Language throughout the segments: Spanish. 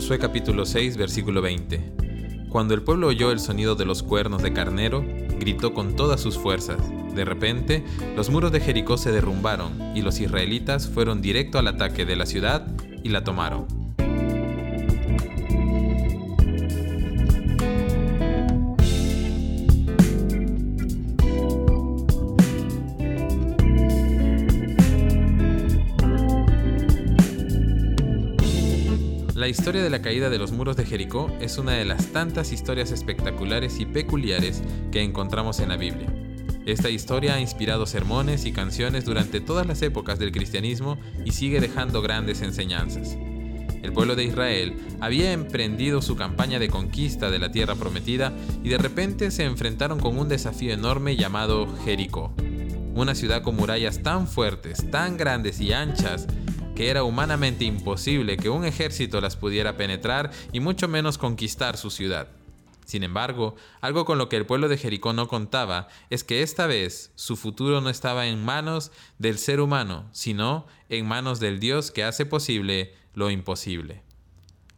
Josué capítulo 6 versículo 20. Cuando el pueblo oyó el sonido de los cuernos de carnero, gritó con todas sus fuerzas. De repente, los muros de Jericó se derrumbaron y los israelitas fueron directo al ataque de la ciudad y la tomaron. Historia de la caída de los muros de Jericó es una de las tantas historias espectaculares y peculiares que encontramos en la Biblia. Esta historia ha inspirado sermones y canciones durante todas las épocas del cristianismo y sigue dejando grandes enseñanzas. El pueblo de Israel había emprendido su campaña de conquista de la tierra prometida y de repente se enfrentaron con un desafío enorme llamado Jericó. Una ciudad con murallas tan fuertes, tan grandes y anchas que era humanamente imposible que un ejército las pudiera penetrar y mucho menos conquistar su ciudad. Sin embargo, algo con lo que el pueblo de Jericó no contaba es que esta vez su futuro no estaba en manos del ser humano, sino en manos del Dios que hace posible lo imposible.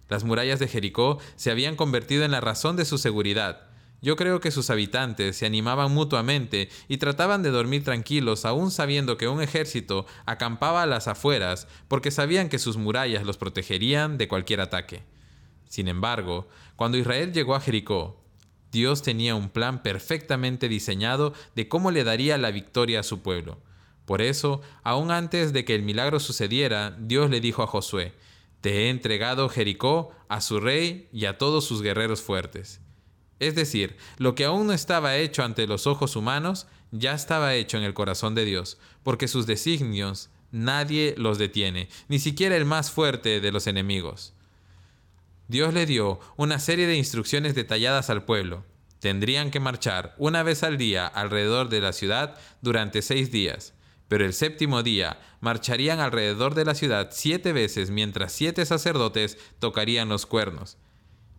Las murallas de Jericó se habían convertido en la razón de su seguridad, yo creo que sus habitantes se animaban mutuamente y trataban de dormir tranquilos aún sabiendo que un ejército acampaba a las afueras porque sabían que sus murallas los protegerían de cualquier ataque. Sin embargo, cuando Israel llegó a Jericó, Dios tenía un plan perfectamente diseñado de cómo le daría la victoria a su pueblo. Por eso, aún antes de que el milagro sucediera, Dios le dijo a Josué, Te he entregado Jericó a su rey y a todos sus guerreros fuertes. Es decir, lo que aún no estaba hecho ante los ojos humanos, ya estaba hecho en el corazón de Dios, porque sus designios nadie los detiene, ni siquiera el más fuerte de los enemigos. Dios le dio una serie de instrucciones detalladas al pueblo. Tendrían que marchar una vez al día alrededor de la ciudad durante seis días, pero el séptimo día marcharían alrededor de la ciudad siete veces mientras siete sacerdotes tocarían los cuernos.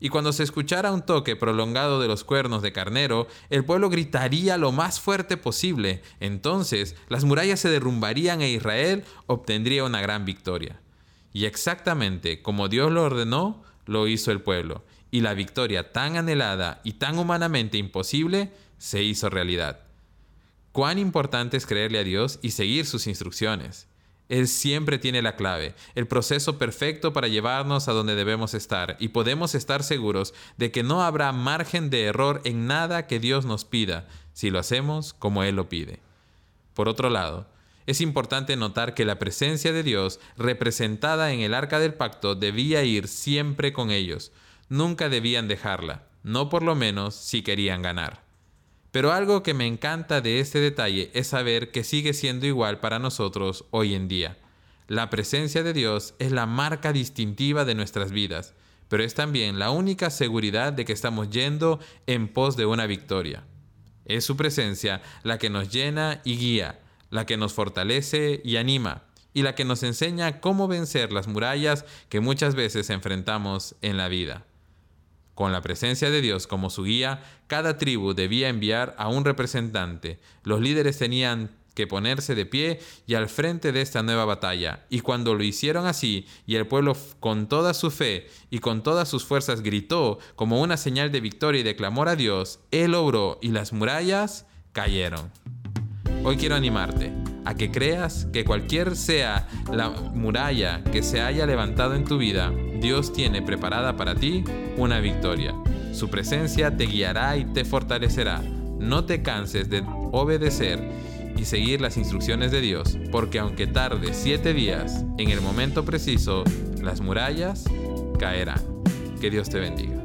Y cuando se escuchara un toque prolongado de los cuernos de carnero, el pueblo gritaría lo más fuerte posible. Entonces las murallas se derrumbarían e Israel obtendría una gran victoria. Y exactamente como Dios lo ordenó, lo hizo el pueblo. Y la victoria tan anhelada y tan humanamente imposible se hizo realidad. Cuán importante es creerle a Dios y seguir sus instrucciones. Él siempre tiene la clave, el proceso perfecto para llevarnos a donde debemos estar y podemos estar seguros de que no habrá margen de error en nada que Dios nos pida si lo hacemos como Él lo pide. Por otro lado, es importante notar que la presencia de Dios representada en el arca del pacto debía ir siempre con ellos. Nunca debían dejarla, no por lo menos si querían ganar. Pero algo que me encanta de este detalle es saber que sigue siendo igual para nosotros hoy en día. La presencia de Dios es la marca distintiva de nuestras vidas, pero es también la única seguridad de que estamos yendo en pos de una victoria. Es su presencia la que nos llena y guía, la que nos fortalece y anima, y la que nos enseña cómo vencer las murallas que muchas veces enfrentamos en la vida. Con la presencia de Dios como su guía, cada tribu debía enviar a un representante. Los líderes tenían que ponerse de pie y al frente de esta nueva batalla. Y cuando lo hicieron así, y el pueblo con toda su fe y con todas sus fuerzas gritó como una señal de victoria y de clamor a Dios, Él obró y las murallas cayeron. Hoy quiero animarte a que creas que cualquier sea la muralla que se haya levantado en tu vida, Dios tiene preparada para ti una victoria. Su presencia te guiará y te fortalecerá. No te canses de obedecer y seguir las instrucciones de Dios, porque aunque tarde siete días, en el momento preciso, las murallas caerán. Que Dios te bendiga.